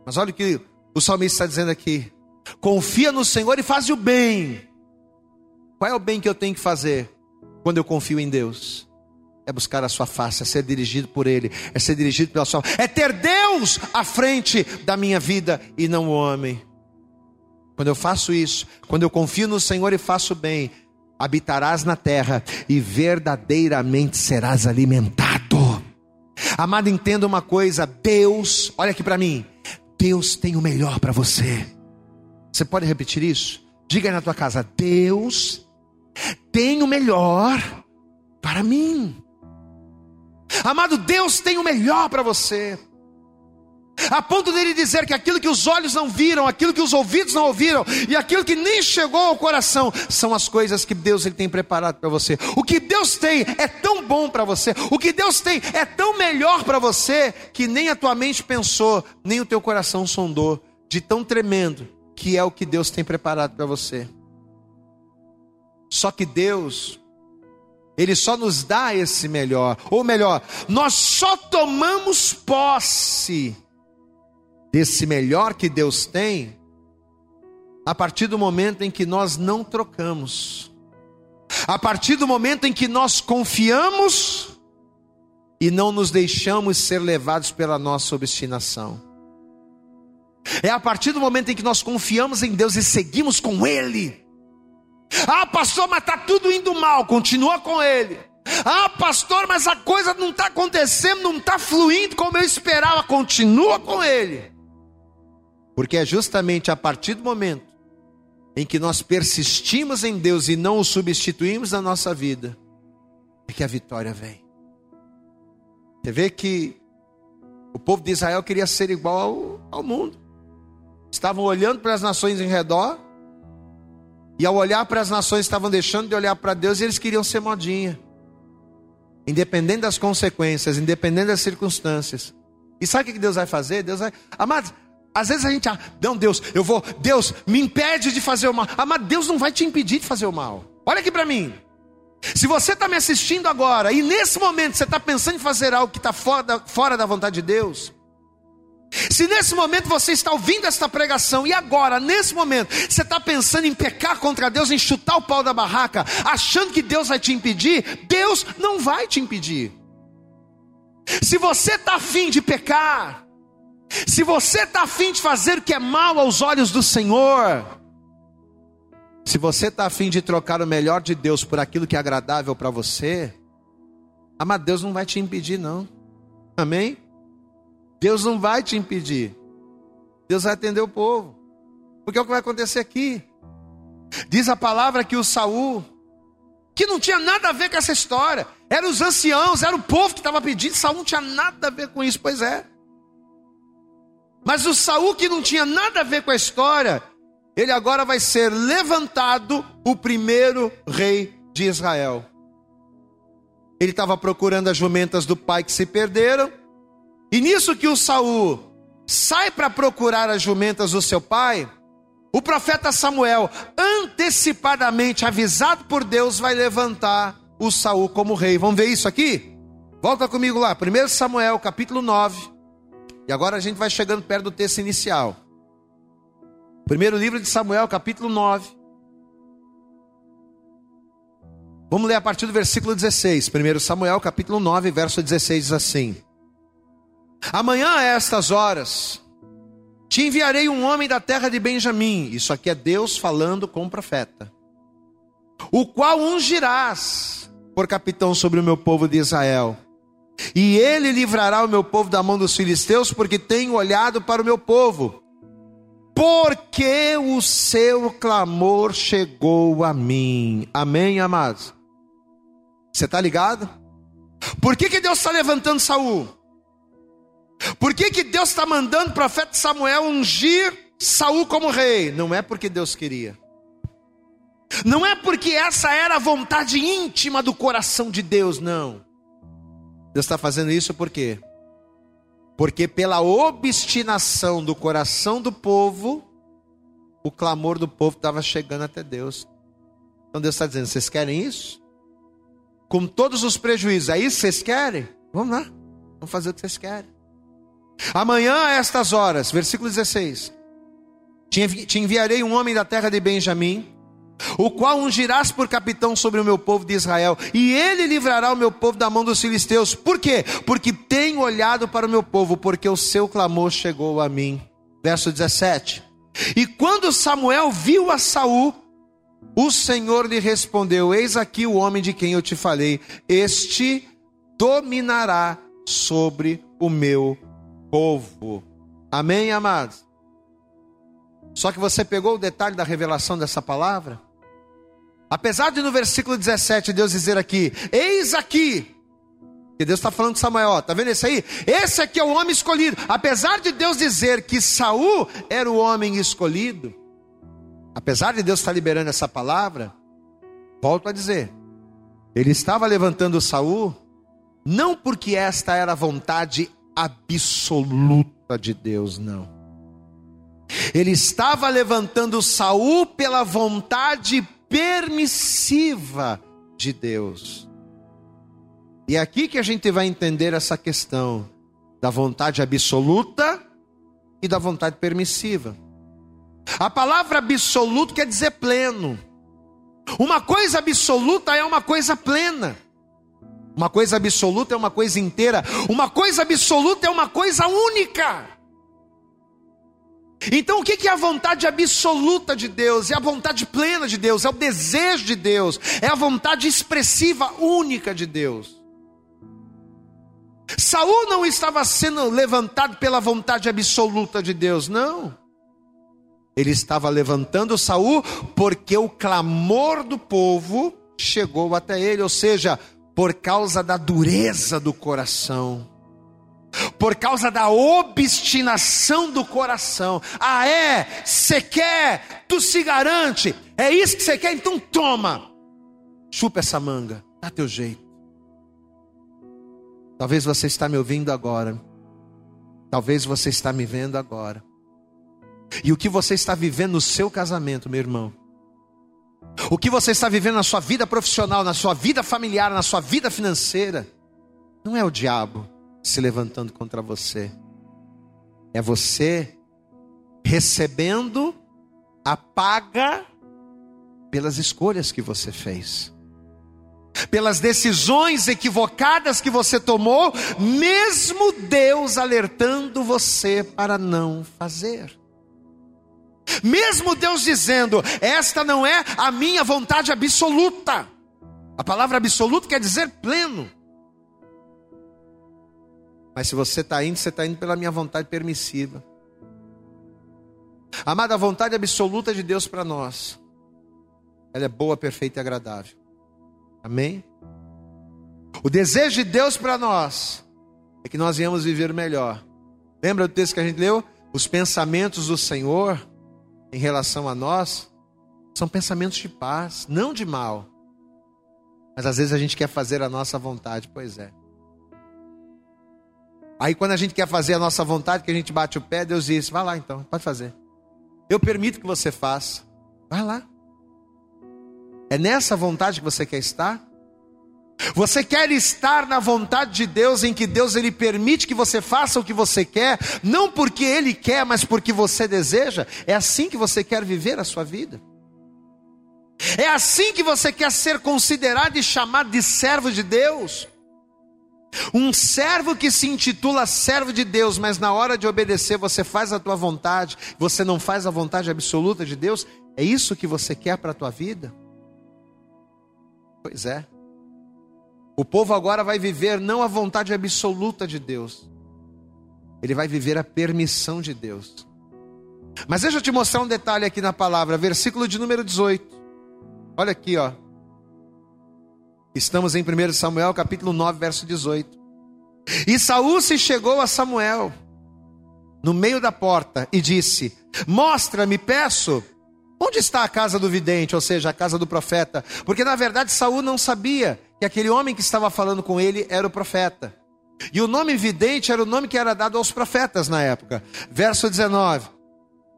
Mas olha o que o salmista está dizendo aqui: confia no Senhor e faz o bem. Qual é o bem que eu tenho que fazer quando eu confio em Deus? É buscar a sua face, é ser dirigido por Ele, é ser dirigido pela sua, é ter Deus à frente da minha vida e não o homem. Quando eu faço isso, quando eu confio no Senhor e faço bem, habitarás na terra e verdadeiramente serás alimentado. Amado, entenda uma coisa: Deus, olha aqui para mim, Deus tem o melhor para você. Você pode repetir isso? Diga aí na tua casa: Deus tem o melhor para mim. Amado, Deus tem o melhor para você a ponto dele dizer que aquilo que os olhos não viram, aquilo que os ouvidos não ouviram e aquilo que nem chegou ao coração são as coisas que Deus ele tem preparado para você. O que Deus tem é tão bom para você, o que Deus tem é tão melhor para você que nem a tua mente pensou, nem o teu coração sondou, de tão tremendo que é o que Deus tem preparado para você. Só que Deus ele só nos dá esse melhor, ou melhor, nós só tomamos posse desse melhor que Deus tem, a partir do momento em que nós não trocamos, a partir do momento em que nós confiamos e não nos deixamos ser levados pela nossa obstinação. É a partir do momento em que nós confiamos em Deus e seguimos com Ele. Ah, pastor, mas está tudo indo mal, continua com Ele. Ah, pastor, mas a coisa não está acontecendo, não está fluindo como eu esperava, continua com Ele. Porque é justamente a partir do momento em que nós persistimos em Deus e não o substituímos na nossa vida, é que a vitória vem. Você vê que o povo de Israel queria ser igual ao, mundo. Estavam olhando para as nações em redor, e ao olhar para as nações, estavam deixando de olhar para Deus e eles queriam ser modinha. Independente das consequências, independente das circunstâncias. E sabe o que Deus vai fazer? Deus vai. Amados, às vezes a gente, ah, não, Deus, eu vou, Deus, me impede de fazer o mal. Ah, mas Deus não vai te impedir de fazer o mal. Olha aqui para mim. Se você está me assistindo agora e nesse momento você está pensando em fazer algo que está fora, fora da vontade de Deus, se nesse momento você está ouvindo esta pregação e agora, nesse momento, você está pensando em pecar contra Deus, em chutar o pau da barraca, achando que Deus vai te impedir, Deus não vai te impedir. Se você está afim de pecar, se você está afim de fazer o que é mal aos olhos do Senhor, se você está afim de trocar o melhor de Deus por aquilo que é agradável para você, ama Deus não vai te impedir, não. Amém? Deus não vai te impedir. Deus vai atender o povo. Porque é o que vai acontecer aqui. Diz a palavra que o Saul, que não tinha nada a ver com essa história, eram os anciãos, era o povo que estava pedindo, Saul não tinha nada a ver com isso, pois é. Mas o Saul que não tinha nada a ver com a história, ele agora vai ser levantado o primeiro rei de Israel. Ele estava procurando as jumentas do pai que se perderam, e nisso que o Saul sai para procurar as jumentas do seu pai, o profeta Samuel, antecipadamente avisado por Deus, vai levantar o Saul como rei. Vamos ver isso aqui? Volta comigo lá, 1 Samuel, capítulo 9. E agora a gente vai chegando perto do texto inicial. Primeiro livro de Samuel, capítulo 9. Vamos ler a partir do versículo 16. 1 Samuel, capítulo 9, verso 16 diz assim: Amanhã a estas horas te enviarei um homem da terra de Benjamim. Isso aqui é Deus falando com o profeta. O qual ungirás por capitão sobre o meu povo de Israel e ele livrará o meu povo da mão dos filisteus, porque tenho olhado para o meu povo. Porque o seu clamor chegou a mim. Amém, amados? Você está ligado? Por que, que Deus está levantando Saul? Por que, que Deus está mandando o profeta Samuel ungir Saul como rei? Não é porque Deus queria. Não é porque essa era a vontade íntima do coração de Deus, não. Deus está fazendo isso por quê? Porque pela obstinação do coração do povo, o clamor do povo estava chegando até Deus. Então Deus está dizendo: vocês querem isso? Com todos os prejuízos, é isso vocês querem? Vamos lá, vamos fazer o que vocês querem. Amanhã, a estas horas, versículo 16: Te enviarei um homem da terra de Benjamim o qual ungirás por capitão sobre o meu povo de Israel, e ele livrará o meu povo da mão dos filisteus. Por quê? Porque tenho olhado para o meu povo, porque o seu clamor chegou a mim. Verso 17. E quando Samuel viu a Saul, o Senhor lhe respondeu: Eis aqui o homem de quem eu te falei, este dominará sobre o meu povo. Amém, amados? Só que você pegou o detalhe da revelação dessa palavra? Apesar de no versículo 17 Deus dizer aqui: Eis aqui. Que Deus está falando de Samuel, tá vendo esse aí? Esse aqui é o homem escolhido. Apesar de Deus dizer que Saul era o homem escolhido, apesar de Deus estar liberando essa palavra, volto a dizer, ele estava levantando Saul, não porque esta era a vontade absoluta de Deus, não. Ele estava levantando Saul pela vontade permissiva de Deus. E é aqui que a gente vai entender essa questão da vontade absoluta e da vontade permissiva. A palavra absoluto quer dizer pleno. Uma coisa absoluta é uma coisa plena. Uma coisa absoluta é uma coisa inteira. Uma coisa absoluta é uma coisa única. Então, o que é a vontade absoluta de Deus? É a vontade plena de Deus, é o desejo de Deus, é a vontade expressiva única de Deus. Saul não estava sendo levantado pela vontade absoluta de Deus, não. Ele estava levantando Saul porque o clamor do povo chegou até ele, ou seja, por causa da dureza do coração por causa da obstinação do coração. Ah, é? Você quer? Tu se garante? É isso que você quer? Então toma. Chupa essa manga, dá teu jeito. Talvez você está me ouvindo agora. Talvez você está me vendo agora. E o que você está vivendo no seu casamento, meu irmão? O que você está vivendo na sua vida profissional, na sua vida familiar, na sua vida financeira, não é o diabo se levantando contra você. É você recebendo a paga pelas escolhas que você fez, pelas decisões equivocadas que você tomou, mesmo Deus alertando você para não fazer. Mesmo Deus dizendo, esta não é a minha vontade absoluta. A palavra absoluto quer dizer pleno. Mas se você está indo, você está indo pela minha vontade permissiva. Amada, a vontade absoluta de Deus para nós, ela é boa, perfeita e agradável. Amém? O desejo de Deus para nós é que nós venhamos viver melhor. Lembra do texto que a gente leu? Os pensamentos do Senhor em relação a nós são pensamentos de paz, não de mal. Mas às vezes a gente quer fazer a nossa vontade, pois é. Aí quando a gente quer fazer a nossa vontade, que a gente bate o pé, Deus diz: vai lá então, pode fazer. Eu permito que você faça. Vai lá. É nessa vontade que você quer estar? Você quer estar na vontade de Deus, em que Deus ele permite que você faça o que você quer, não porque ele quer, mas porque você deseja? É assim que você quer viver a sua vida? É assim que você quer ser considerado e chamado de servo de Deus? Um servo que se intitula servo de Deus, mas na hora de obedecer você faz a tua vontade, você não faz a vontade absoluta de Deus, é isso que você quer para a tua vida? Pois é. O povo agora vai viver não a vontade absoluta de Deus, ele vai viver a permissão de Deus. Mas deixa eu te mostrar um detalhe aqui na palavra, versículo de número 18. Olha aqui, ó. Estamos em 1 Samuel, capítulo 9, verso 18. E Saul se chegou a Samuel no meio da porta e disse: Mostra-me, peço, Onde está a casa do vidente, ou seja, a casa do profeta? Porque na verdade Saul não sabia que aquele homem que estava falando com ele era o profeta. E o nome vidente era o nome que era dado aos profetas na época. Verso 19.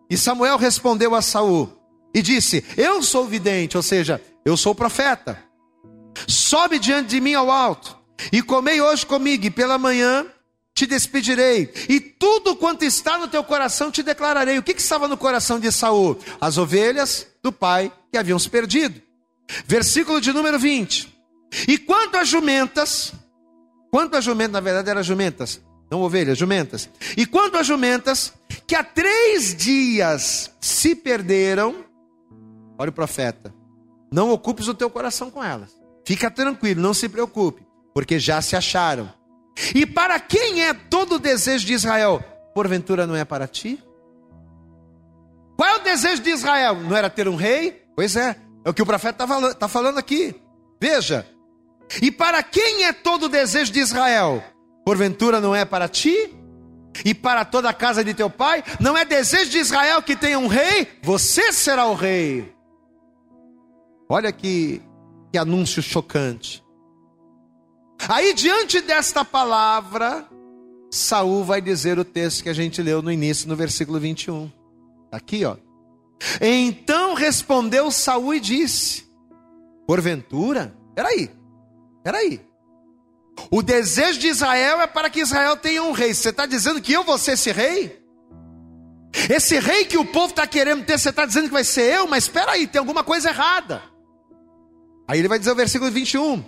E Samuel respondeu a Saul e disse: Eu sou vidente, ou seja, eu sou profeta. Sobe diante de mim ao alto e comei hoje comigo, e pela manhã te despedirei, e tudo quanto está no teu coração te declararei. O que, que estava no coração de Saul? As ovelhas do pai que haviam se perdido. Versículo de número 20. E quanto às jumentas, quanto às jumentas, na verdade eram jumentas, não ovelhas, jumentas. E quanto às jumentas, que há três dias se perderam, olha o profeta, não ocupes o teu coração com elas. Fica tranquilo, não se preocupe, porque já se acharam. E para quem é todo o desejo de Israel? Porventura não é para ti? Qual é o desejo de Israel? Não era ter um rei? Pois é, é o que o profeta está tá falando aqui. Veja, e para quem é todo o desejo de Israel? Porventura não é para ti? E para toda a casa de teu pai? Não é desejo de Israel que tenha um rei? Você será o rei. Olha que, que anúncio chocante. Aí, diante desta palavra, Saul vai dizer o texto que a gente leu no início, no versículo 21. Tá aqui, ó. Então respondeu Saul e disse: Porventura, peraí, Peraí. O desejo de Israel é para que Israel tenha um rei. Você está dizendo que eu vou ser esse rei? Esse rei que o povo está querendo ter, você está dizendo que vai ser eu? Mas espera aí, tem alguma coisa errada. Aí ele vai dizer o versículo 21.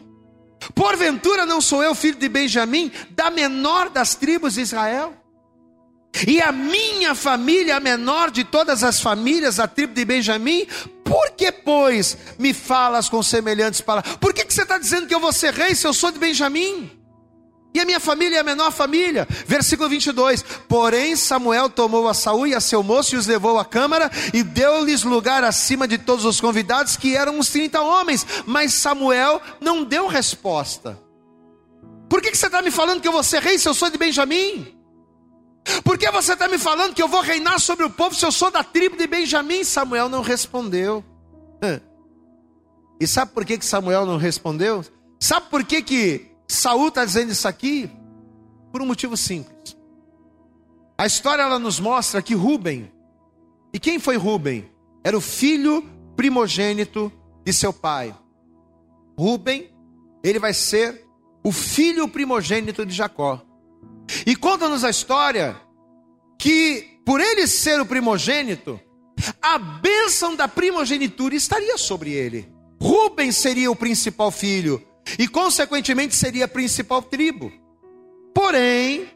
Porventura não sou eu filho de Benjamim, da menor das tribos de Israel? E a minha família, a menor de todas as famílias, a tribo de Benjamim, por que, pois, me falas com semelhantes palavras? Por que, que você está dizendo que eu vou ser rei se eu sou de Benjamim? E a minha família é a menor família. Versículo 22. Porém, Samuel tomou a Saúl e a seu moço e os levou à câmara e deu-lhes lugar acima de todos os convidados, que eram uns 30 homens. Mas Samuel não deu resposta. Por que, que você está me falando que eu vou ser rei se eu sou de Benjamim? Por que você está me falando que eu vou reinar sobre o povo se eu sou da tribo de Benjamim? Samuel não respondeu. E sabe por que, que Samuel não respondeu? Sabe por que, que Saul está dizendo isso aqui? Por um motivo simples. A história ela nos mostra que Rubem, e quem foi Rubem? Era o filho primogênito de seu pai. Rubem, ele vai ser o filho primogênito de Jacó. E conta-nos a história que, por ele ser o primogênito, a bênção da primogenitura estaria sobre ele. Rubens seria o principal filho e, consequentemente, seria a principal tribo. Porém,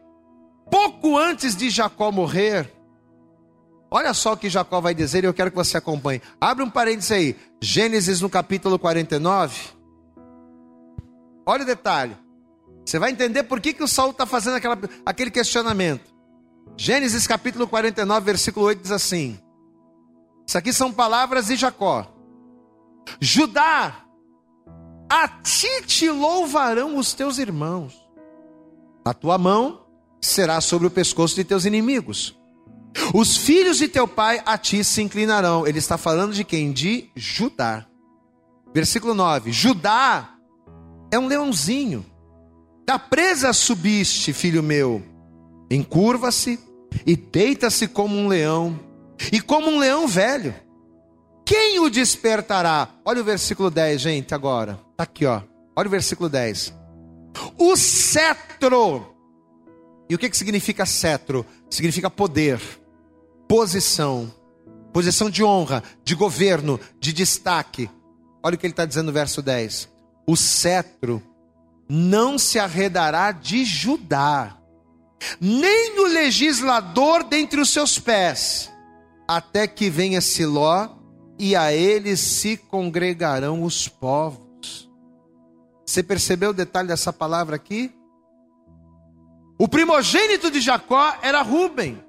pouco antes de Jacó morrer, olha só o que Jacó vai dizer e eu quero que você acompanhe. Abre um parênteses aí, Gênesis no capítulo 49. Olha o detalhe. Você vai entender por que, que o Saul está fazendo aquela, aquele questionamento. Gênesis capítulo 49, versículo 8 diz assim: Isso aqui são palavras de Jacó. Judá, a ti te louvarão os teus irmãos, a tua mão será sobre o pescoço de teus inimigos. Os filhos de teu pai a ti se inclinarão. Ele está falando de quem? De Judá. Versículo 9: Judá é um leãozinho da presa subiste, filho meu, encurva-se e deita-se como um leão, e como um leão velho. Quem o despertará? Olha o versículo 10, gente, agora. Tá aqui, ó. Olha o versículo 10. O cetro. E o que, que significa cetro? Significa poder, posição, posição de honra, de governo, de destaque. Olha o que ele está dizendo no verso 10. O cetro não se arredará de Judá, nem o legislador dentre os seus pés, até que venha Siló, e a ele se congregarão os povos. Você percebeu o detalhe dessa palavra aqui? O primogênito de Jacó era Rubem.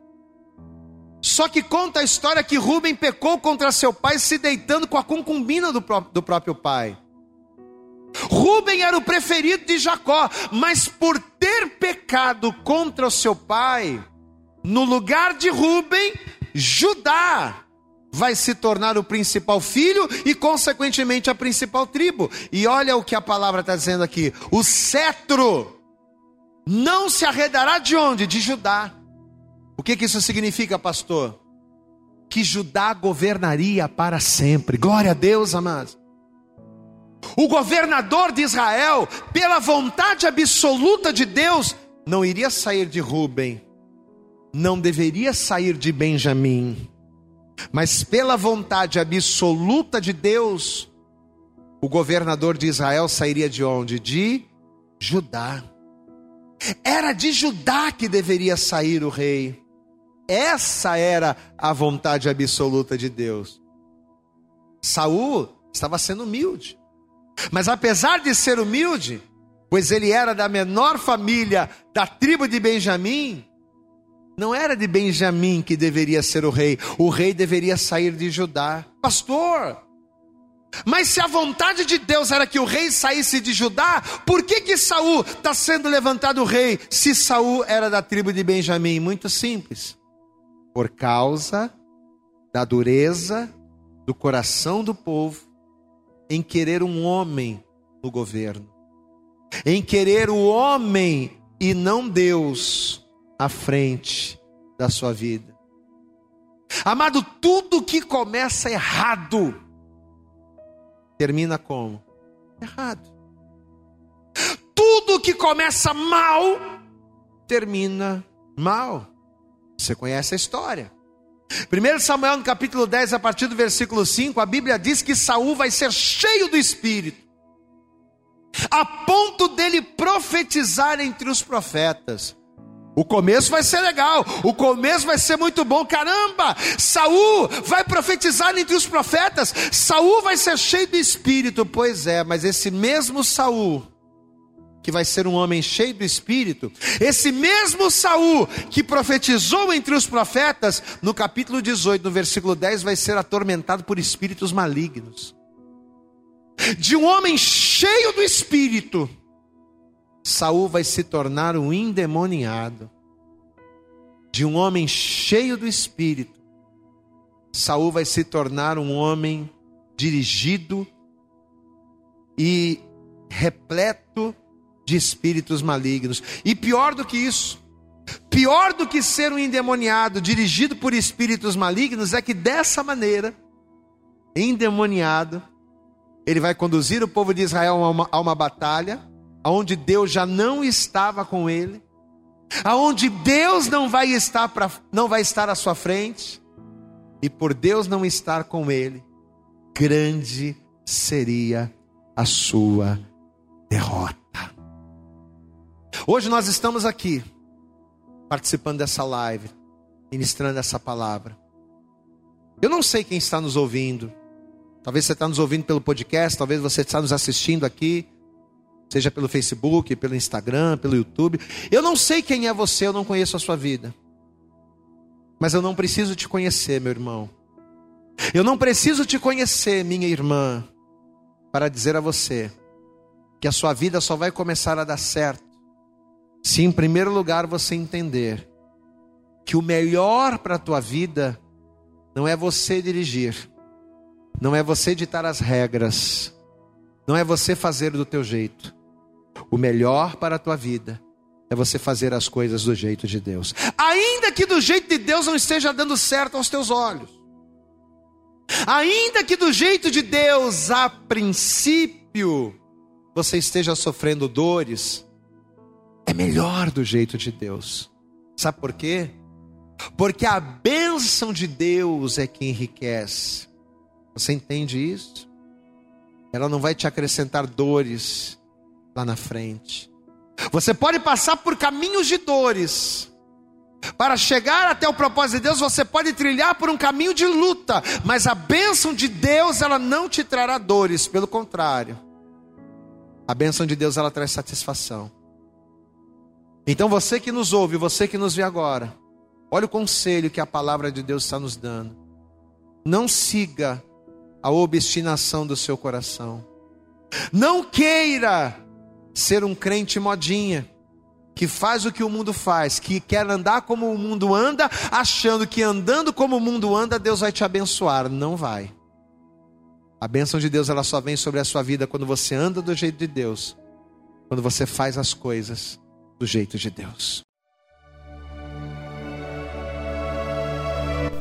Só que conta a história que Rubem pecou contra seu pai, se deitando com a concubina do próprio pai. Rubem era o preferido de Jacó, mas por ter pecado contra o seu pai, no lugar de Rubem, Judá vai se tornar o principal filho e, consequentemente, a principal tribo. E olha o que a palavra está dizendo aqui: o cetro não se arredará de onde? De Judá. O que, que isso significa, pastor? Que Judá governaria para sempre. Glória a Deus, amados. O governador de Israel, pela vontade absoluta de Deus, não iria sair de Ruben, não deveria sair de Benjamim, mas pela vontade absoluta de Deus, o governador de Israel sairia de onde? De Judá. Era de Judá que deveria sair o rei. Essa era a vontade absoluta de Deus. Saul estava sendo humilde. Mas apesar de ser humilde, pois ele era da menor família da tribo de Benjamim, não era de Benjamim que deveria ser o rei, o rei deveria sair de Judá. Pastor, mas se a vontade de Deus era que o rei saísse de Judá, por que que Saul está sendo levantado rei? Se Saul era da tribo de Benjamim, muito simples, por causa da dureza do coração do povo em querer um homem no governo, em querer o homem e não Deus à frente da sua vida. Amado, tudo que começa errado termina como? Errado. Tudo que começa mal termina mal. Você conhece a história. 1 Samuel no capítulo 10, a partir do versículo 5, a Bíblia diz que Saul vai ser cheio do Espírito, a ponto dele profetizar entre os profetas. O começo vai ser legal, o começo vai ser muito bom. Caramba, Saul vai profetizar entre os profetas. Saul vai ser cheio do espírito. Pois é, mas esse mesmo Saul que vai ser um homem cheio do espírito, esse mesmo Saul que profetizou entre os profetas, no capítulo 18, no versículo 10, vai ser atormentado por espíritos malignos. De um homem cheio do espírito, Saul vai se tornar um endemoniado. De um homem cheio do espírito, Saul vai se tornar um homem dirigido e repleto de espíritos malignos. E pior do que isso, pior do que ser um endemoniado dirigido por espíritos malignos, é que dessa maneira, endemoniado, ele vai conduzir o povo de Israel a uma, a uma batalha, onde Deus já não estava com ele, aonde Deus não vai estar pra, não vai estar à sua frente, e por Deus não estar com ele, grande seria a sua derrota. Hoje nós estamos aqui, participando dessa live, ministrando essa palavra. Eu não sei quem está nos ouvindo. Talvez você está nos ouvindo pelo podcast, talvez você está nos assistindo aqui, seja pelo Facebook, pelo Instagram, pelo YouTube. Eu não sei quem é você, eu não conheço a sua vida. Mas eu não preciso te conhecer, meu irmão. Eu não preciso te conhecer, minha irmã, para dizer a você que a sua vida só vai começar a dar certo se em primeiro lugar você entender que o melhor para a tua vida não é você dirigir, não é você ditar as regras, não é você fazer do teu jeito. O melhor para a tua vida é você fazer as coisas do jeito de Deus. Ainda que do jeito de Deus não esteja dando certo aos teus olhos. Ainda que do jeito de Deus, a princípio, você esteja sofrendo dores, é melhor do jeito de Deus. Sabe por quê? Porque a bênção de Deus é que enriquece. Você entende isso? Ela não vai te acrescentar dores lá na frente. Você pode passar por caminhos de dores. Para chegar até o propósito de Deus, você pode trilhar por um caminho de luta, mas a bênção de Deus, ela não te trará dores, pelo contrário. A bênção de Deus, ela traz satisfação. Então você que nos ouve, você que nos vê agora, olha o conselho que a palavra de Deus está nos dando. Não siga a obstinação do seu coração. Não queira ser um crente modinha. que faz o que o mundo faz, que quer andar como o mundo anda, achando que andando como o mundo anda, Deus vai te abençoar. Não vai. A bênção de Deus ela só vem sobre a sua vida quando você anda do jeito de Deus, quando você faz as coisas do jeito de Deus.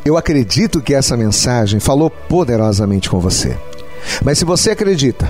Eu acredito que essa mensagem falou poderosamente com você. Mas se você acredita